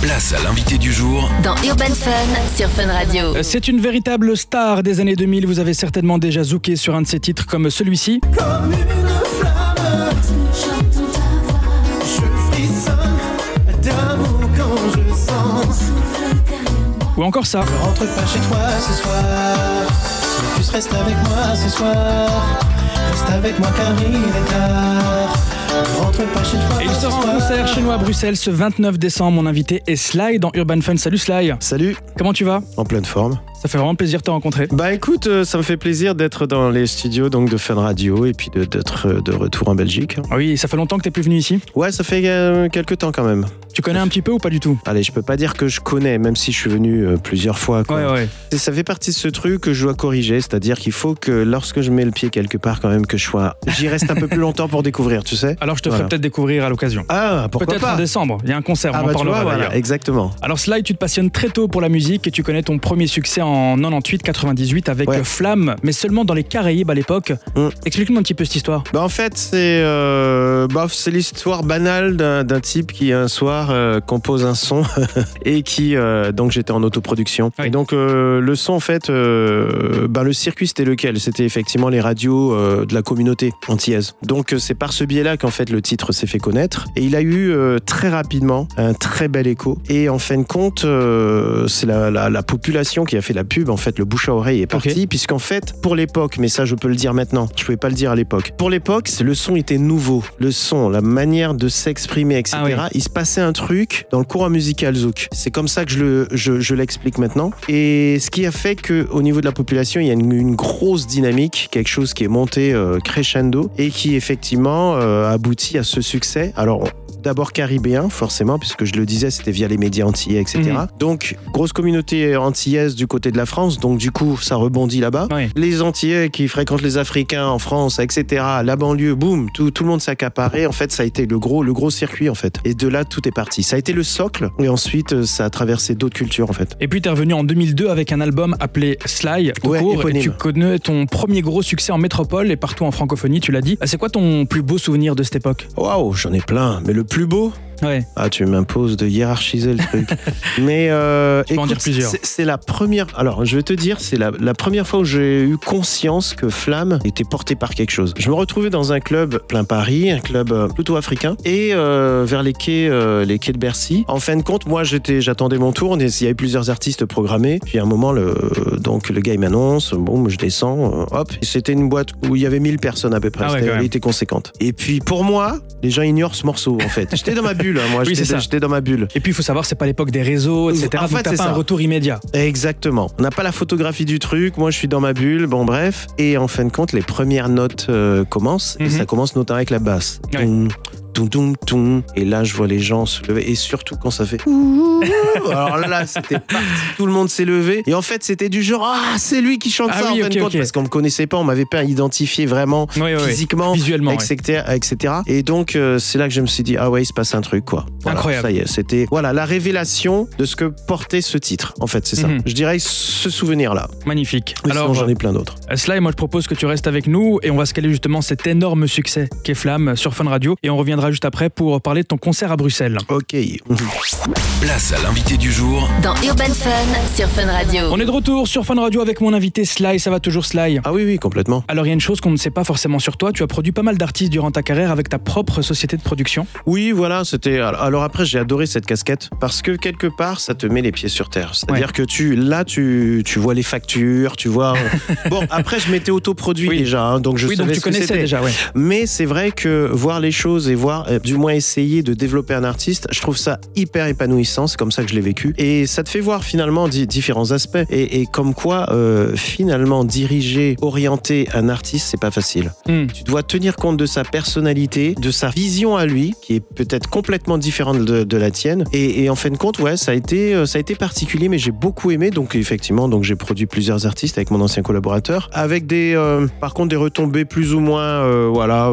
Place à l'invité du jour Dans Urban Fun sur Fun Radio. Euh, C'est une véritable star des années 2000. Vous avez certainement déjà zooké sur un de ses titres comme celui-ci. Comme une flamme, je quand je sens. Ou encore ça. Je rentre pas chez toi ce soir, plus reste avec moi ce soir. Reste avec moi car il est tard. Et il sera en concert chez nous à Bruxelles ce 29 décembre. Mon invité est Sly dans Urban Fun. Salut Sly. Salut, Comment tu vas? En pleine forme. Ça fait vraiment plaisir de te rencontrer. Bah écoute, euh, ça me fait plaisir d'être dans les studios donc de Fun Radio et puis d'être euh, de retour en Belgique. Ah Oui, ça fait longtemps que t'es plus venu ici? Ouais, ça fait euh, quelques temps quand même. Tu connais un petit peu ou pas du tout Allez, je peux pas dire que je connais, même si je suis venu euh, plusieurs fois. quoi. ouais. Et ça fait partie de ce truc que je dois corriger, c'est-à-dire qu'il faut que lorsque je mets le pied quelque part, quand même, que je sois, j'y reste un peu plus longtemps pour découvrir, tu sais. Alors je te Voilà. ferai peut-être découvrir à l'occasion. Ah, pourquoi Peut-être pas en décembre. Il y a un concert, Ah on en bah tu parlera vois, voilà, exactement. Alors Sly, tu te passionnes très tôt pour la musique et tu connais ton premier succès en 98-98 avec Ouais. Flamme, mais seulement dans les Caraïbes à l'époque. Mm. Explique-nous un petit peu cette histoire. Bah en fait, c'est euh, bah, c'est l'histoire banale d'un type qui un soir euh, compose un son et qui euh, donc j'étais en autoproduction. Oui. Et donc euh, le son en fait, bah, le circuit c'était lequel? C'était effectivement les radios de la communauté antillaise. Donc c'est par ce biais-là qu'en fait le titre s'est fait connaître et il a eu très rapidement un très bel écho. Et en fin de compte, c'est la, la- la population qui a fait la pub. En fait, le bouche à oreille est parti puisqu'en fait pour l'époque, mais ça je peux le dire maintenant, je pouvais pas le dire à l'époque. Pour l'époque, le son était nouveau. Le son, la manière de s'exprimer, etc. Ah oui. Il se passait un truc dans le courant musical zouk. C'est comme ça que je je, l'explique maintenant. Et ce qui a fait que au niveau de la population, il y a une, une grosse dynamique, quelque chose qui est monté euh, crescendo et qui effectivement euh, aboutit à ce succès. Alors D'abord caribéen, forcément, puisque je le disais, c'était via les médias antillais, etc. Mhm. Donc, grosse communauté antillaise du côté de la France, donc du coup, ça rebondit là-bas. Oui. Les Antillais qui fréquentent les Africains en France, etc., la banlieue, boum, tout, tout le monde s'est accaparé. En fait, ça a été le gros, le gros circuit, en fait. Et de là, tout est parti. Ça a été le socle, et ensuite, ça a traversé d'autres cultures, en fait. Et puis t'es revenu en 2002 avec un album appelé Sly, Ouais, et tu connais ton premier gros succès en métropole et partout en francophonie, tu l'as dit. C'est quoi ton plus beau souvenir de cette époque? Waouh, j'en ai plein. Mais le plus beau, Ouais. Ah, tu m'imposes de hiérarchiser le truc. Mais euh, peux en dire plusieurs. c'est- la première. Alors, je vais te dire, c'est la, la première fois où j'ai eu conscience que Flamme était porté par quelque chose. Je me retrouvais dans un club plein Paris, un club euh, plutôt africain, et euh, vers les quais, euh, les quais de Bercy. En fin de compte, moi, j'étais, j'attendais mon tour. Il y avait plusieurs artistes programmés. Puis à un moment, le, donc le gars il m'annonce. Bon, je descends. euh, hop. C'était une boîte où il y avait 1000 personnes à peu près. Ah ouais, elle était conséquente. Et puis pour moi, les gens ignorent ce morceau en fait. J'étais dans ma bulle. Hein, moi, Oui, j'étais dans ma bulle. Et puis il faut savoir, c'est pas l'époque des réseaux, etc. En donc fait, t'as c'est pas un retour immédiat. Exactement. On n'a pas la photographie du truc. Moi, je suis dans ma bulle. Bon, bref. Et en fin de compte, les premières notes euh, commencent. Mhm. Et ça commence notamment avec la basse. Ouais. Et là, je vois les gens se lever. Et surtout quand ça fait. Alors là, c'était parti. Tout le monde s'est levé. Et en fait, c'était du genre Ah, c'est lui qui chante Ah ça oui, en fin ok, de compte. Parce qu'on me connaissait pas. On m'avait pas identifié vraiment Oui, oui, physiquement. Visuellement. etc., etc. Et donc, euh, c'est là que je me suis dit, ah ouais, il se passe un truc, quoi. Voilà, Incroyable. Ça y est, c'était voilà la révélation de ce que portait ce titre, en fait, c'est ça. Mhm. Je dirais ce souvenir-là. Magnifique. Mais Alors, j'en ai plein d'autres. euh, Sly, moi je propose que tu restes avec nous et on va se caler justement cet énorme succès qu'est Flamme sur Fun Radio. Et on reviendra juste après pour parler de ton concert à Bruxelles. Ok. Place à l'invité du jour Dans Urban Fun sur Fun Radio. On est de retour sur Fun Radio avec mon invité Sly. Ça va toujours Sly? Ah oui, oui, complètement. Alors il y a une chose qu'on ne sait pas forcément sur toi, tu as produit pas mal d'artistes durant ta carrière avec ta propre société de production. Oui, voilà, c'était. Alors après, j'ai adoré cette casquette parce que quelque part, ça te met les pieds sur terre. C'est-à-dire que tu, là, tu, tu vois les factures, tu vois. bon, après, je m'étais autoproduit Oui. déjà, hein, donc je oui, savais donc tu ce connaissais déjà, ouais. Mais c'est vrai que voir les choses et voir, euh, du moins essayer de développer un artiste, je trouve ça hyper épanouissant. C'est comme ça que je l'ai vécu. Et ça te fait voir finalement di- différents aspects. Et, et comme quoi, euh, finalement, diriger, orienter un artiste, c'est pas facile. Hmm. Tu dois tenir compte de sa personnalité, de sa vision à lui, qui est peut-être complètement différente de, de la tienne. Et, et en fin de compte, ouais, ça a été, euh, ça a été particulier, mais j'ai beaucoup aimé. Donc effectivement, donc j'ai produit plusieurs artistes avec mon ancien collaborateur, avec des, euh, par contre, des retombées plus ou moins, euh, voilà.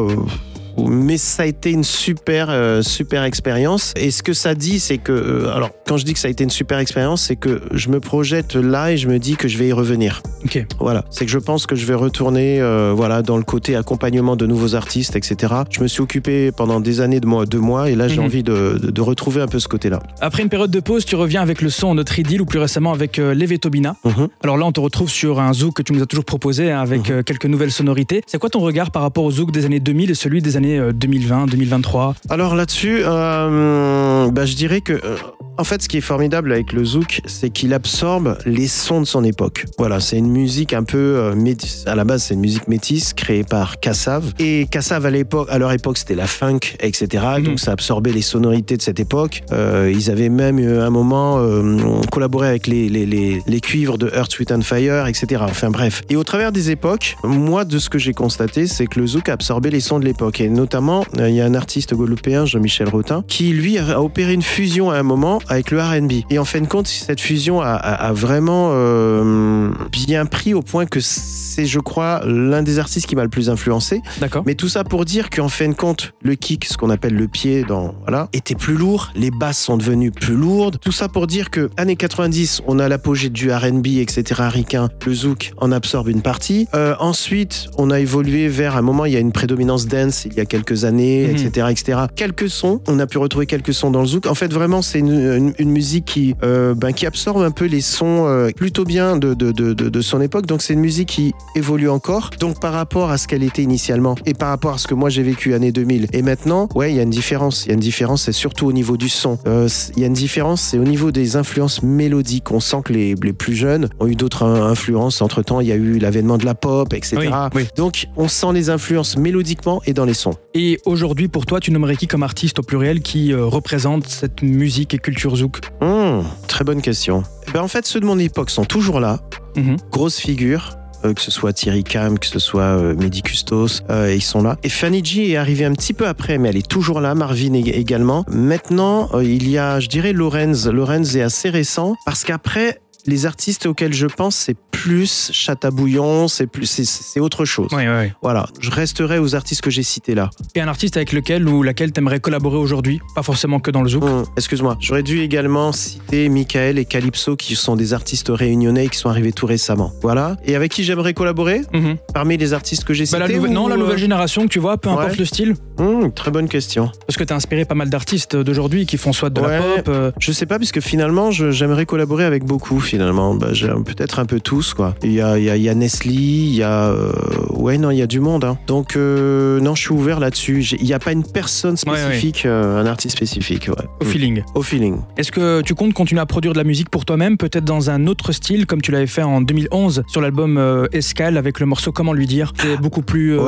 Mais ça a été une super, euh, super expérience. Et ce que ça dit, c'est que, euh, alors, quand je dis que ça a été une super expérience, c'est que je me projette là et je me dis que je vais y revenir. Ok. Voilà, c'est que je pense que je vais retourner, euh, voilà, dans le côté accompagnement de nouveaux artistes, etc. Je me suis occupé pendant des années de moi, deux mois, et là, j'ai Mhm. envie de, de- de retrouver un peu ce côté-là. Après une période de pause, tu reviens avec le son Notre Idylle ou plus récemment avec Levé Tobina. Mhm. Alors là, on te retrouve sur un zouk que tu nous as toujours proposé hein, avec euh, quelques nouvelles sonorités. C'est quoi ton regard par rapport au zouk des années 2000 et celui des années euh, 2020, 2023 Alors là-dessus, euh, bah, je dirais que, euh, en fait, ce qui est formidable avec le zouk, c'est qu'il absorbe les sons de son époque. Voilà, c'est une musique un peu euh, métisse. À la base, c'est une musique métisse créée par Kassav. Et Kassav, à l'époque, à leur époque, c'était la funk, etc. Mhm. Donc ça absorbait les sonorités de cette époque. Euh, ils avaient même euh, un moment euh, collaboré avec les, les, les, les cuivres de Earth, Sweet and Fire, etc. Enfin bref. Et au travers des époques, moi, de ce que j'ai constaté, c'est que le zouk a absorbé les sons de l'époque. Et notamment, euh, il y a un artiste guadeloupéen, Jean-Michel Rotin, qui lui a opéré une fusion à un moment avec le R&B. Et en fin de compte, cette fusion a, a- a vraiment euh, bien pris au point que c'est, je crois, l'un des artistes qui m'a le plus influencé. D'accord Mais tout ça pour dire qu'en fin de compte, le kick, ce qu'on appelle le pied, dans voilà, était plus lourd. Les basses sont devenues plus lourdes. Tout ça pour dire que années 90, on a l'apogée du R&B, etc. Ricain, le zouk en absorbe une partie. Euh, ensuite, on a évolué vers un moment, il y a une prédominance dance il y a quelques années, Mhm. etc., etc. Quelques sons, on a pu retrouver quelques sons dans le zouk. En fait, vraiment, c'est une, une- une musique qui, euh, ben, qui absorbe un peu les sons euh, plutôt bien de, de, de, de, de son époque. Donc, c'est une musique qui évolue encore. Donc, par rapport à ce qu'elle était initialement et par rapport à ce que moi j'ai vécu année 2000 et maintenant, ouais, il y a une différence. Il y a une différence, c'est surtout au niveau du son. Euh, Il y a une différence, c'est au niveau des influences mélodiques. On sent que les, les plus jeunes ont eu d'autres influences. Entre temps, il y a eu l'avènement de la pop, etc. Oui, oui. Donc, on sent les influences mélodiquement et dans les sons. Et aujourd'hui, pour toi, tu nommerais qui comme artiste au pluriel qui représente cette musique et culture zouk Hmm, très bonne question. Eh ben, en fait, ceux de mon époque sont toujours là. Mhm. Grosse figure. euh, que ce soit Thierry Cam, que ce soit euh, Mehdi Custos, euh, ils sont là. Et Fanny G est arrivée un petit peu après, mais elle est toujours là. Marvin ég- également. Maintenant, euh, il y a, je dirais, Lorenz. Lorenz est assez récent parce qu'après, les artistes auxquels je pense, c'est plus Chatabouillon, c'est plus, c'est- autre chose. Oui, oui, oui. Voilà, je resterai aux artistes que j'ai cités là. Et un artiste avec lequel ou laquelle t'aimerais collaborer aujourd'hui? Pas forcément que dans le zouk. Hum, Excuse-moi, j'aurais dû également citer Michael et Calypso qui sont des artistes réunionnais qui sont arrivés tout récemment. Voilà. Et avec qui j'aimerais collaborer? Mhm. Parmi les artistes que j'ai Bah, cités la ou, non, la euh, nouvelle génération que tu vois, peu importe le style. hum, Très bonne question. Parce que t'as inspiré pas mal d'artistes d'aujourd'hui qui font soit de la Ouais. pop. euh, Je sais pas, puisque finalement, j'aimerais collaborer avec beaucoup, finalement. Bah, j'ai- Peut-être un peu tous, quoi. Il y a, il y a, il y a Nestlé, il y a. euh, Ouais, non, il y a du monde. hein. Donc, euh, non, je suis ouvert là-dessus. Il n'y a pas une personne Ouais, ouais. spécifique, euh, un artiste spécifique, ouais. au feeling. Au feeling. Est-ce que tu comptes continuer à produire de la musique pour toi-même, peut-être dans un autre style, comme tu l'avais fait en 2011 sur l'album Escale avec le morceau Comment lui dire? C'est beaucoup plus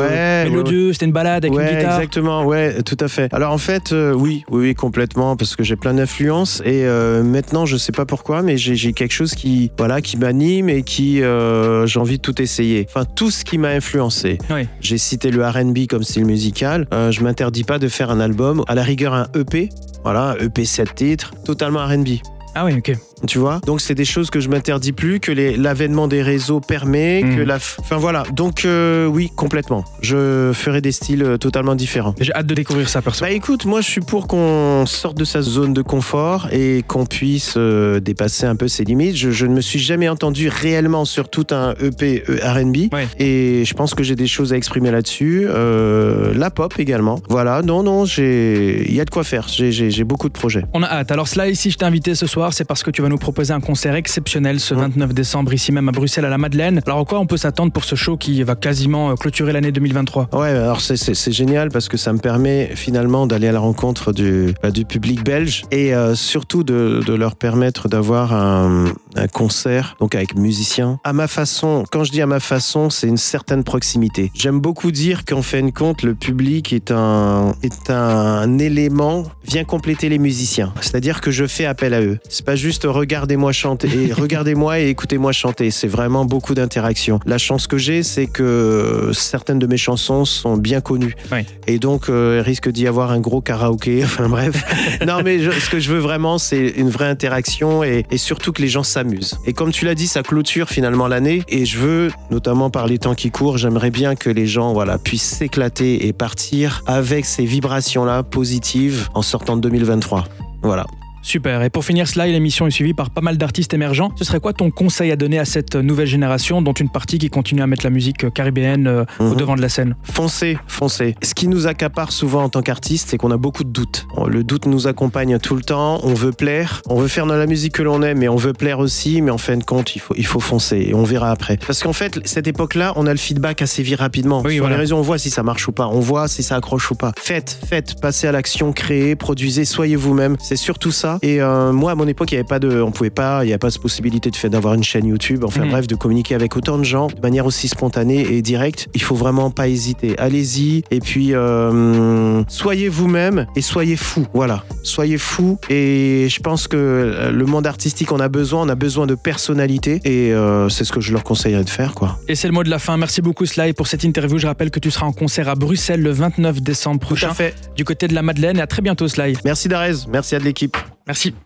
mélodieux, c'était une balade avec une guitare. exactement, ouais, tout à fait. Alors en fait, oui, oui, oui, complètement, parce que j'ai plein d'influences et maintenant, je sais pas pourquoi, mais j'ai quelque chose qui, voilà, qui m'anime et qui, euh, j'ai envie de tout essayer. Enfin, tout ce qui m'a influencé. Oui. J'ai cité le R&B comme style musical. Euh, je m'interdis pas de faire un album, à la rigueur un EP. Voilà, un EP 7 titres, totalement R&B. Ah oui, ok. Tu vois Donc c'est des choses que je m'interdis plus, que l'avènement des réseaux permet, Mhm. que la... f- Enfin voilà, donc euh, oui, complètement. Je ferai des styles euh, totalement différents. J'ai hâte de découvrir ça, perso. Bah écoute, moi je suis pour qu'on sorte de sa zone de confort et qu'on puisse euh, dépasser un peu ses limites. Je, je ne me suis jamais entendu réellement sur tout un E EP euh, R&B Ouais. et je pense que j'ai des choses à exprimer là-dessus. Euh, la pop également. Voilà, non, non, j'ai, il y a de quoi faire. J'ai beaucoup de projets. On a hâte. Alors cela, ici, je t'ai invité ce soir, c'est parce que tu vas nous proposer un concert exceptionnel ce Mhm. 29 décembre, ici même à Bruxelles, à la Madeleine. Alors à quoi on peut s'attendre pour ce show qui va quasiment euh, clôturer l'année 2023 Ouais, alors c'est- génial parce que ça me permet finalement d'aller à la rencontre du, bah, du public belge et euh, surtout de, leur permettre d'avoir un, un concert donc avec musiciens à ma façon. Quand je dis à ma façon, c'est une certaine proximité. J'aime beaucoup dire qu'en fin de compte, le public est un, est un élément, vient compléter les musiciens. C'est-à-dire que je fais appel à eux. C'est pas juste regardez-moi chanter, et regardez-moi et écoutez-moi chanter. C'est vraiment beaucoup d'interaction. La chance que j'ai, c'est que certaines de mes chansons sont bien connues. Oui. Et donc, euh, il risque d'y avoir un gros karaoké. Enfin bref. non, mais je- ce que je veux vraiment, c'est une vraie interaction et, et surtout que les gens s'amusent. Et comme tu l'as dit, ça clôture finalement l'année. Et je veux, notamment par les temps qui courent, j'aimerais bien que les gens voilà, puissent s'éclater et partir avec ces vibrations-là positives en sortant de 2023. Voilà. Super. Et pour finir cela, l'émission est suivie par pas mal d'artistes émergents. Ce serait quoi ton conseil à donner à cette nouvelle génération, dont une partie qui continue à mettre la musique caribéenne euh, au Mhm. devant de la scène? Foncez, foncez. Ce qui nous accapare souvent en tant qu'artiste, c'est qu'on a beaucoup de doutes. Le doute nous accompagne tout le temps. On veut plaire, on veut faire de la musique que l'on aime, mais on veut plaire aussi. Mais en fin de compte, il faut, il faut foncer et on verra après. Parce qu'en fait, cette époque-là, on a le feedback assez vite rapidement. Oui, Sur voilà. les réseaux, on voit si ça marche ou pas. On voit si ça accroche ou pas. Faites, faites, passez à l'action, créez, produisez, soyez vous-même. C'est surtout ça. Et euh, moi, à mon époque, il y avait pas de, on pouvait pas, il n'y avait pas cette possibilité de faire d'avoir une chaîne YouTube. Enfin Mhm. bref, de communiquer avec autant de gens de manière aussi spontanée et directe. Il faut vraiment pas hésiter. Allez-y et puis euh, soyez vous-même et soyez fou. Voilà, soyez fou. Et je pense que le monde artistique, on a besoin, on a besoin de personnalité et euh, c'est ce que je leur conseillerais de faire, quoi. Et c'est le mot de la fin. Merci beaucoup Sly pour cette interview. Je rappelle que tu seras en concert à Bruxelles le 29 décembre Tout à prochain fait. du côté de la Madeleine. Et à très bientôt Sly. Merci Darez, merci à de l'équipe. Merci.